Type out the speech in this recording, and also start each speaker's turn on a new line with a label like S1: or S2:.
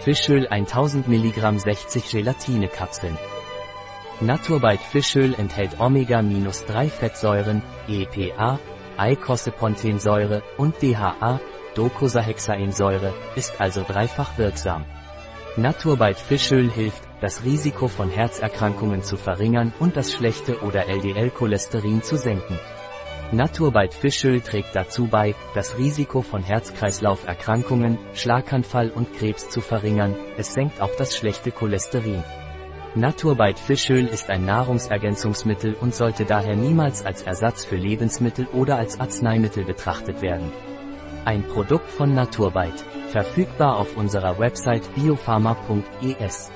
S1: Fischöl 1000 mg 60 Gelatinekapseln. Naturbite Fischöl enthält Omega-3 Fettsäuren, EPA, Eicosapentaensäure und DHA, Docosahexaensäure, ist also dreifach wirksam. Naturbite Fischöl hilft, das Risiko von Herzerkrankungen zu verringern und das schlechte oder LDL-Cholesterin zu senken. Naturbite Fischöl trägt dazu bei, das Risiko von Herz-Kreislauf-Erkrankungen, Schlaganfall und Krebs zu verringern, es senkt auch das schlechte Cholesterin. Naturbite Fischöl ist ein Nahrungsergänzungsmittel und sollte daher niemals als Ersatz für Lebensmittel oder als Arzneimittel betrachtet werden. Ein Produkt von Naturbite, verfügbar auf unserer Website biopharma.es.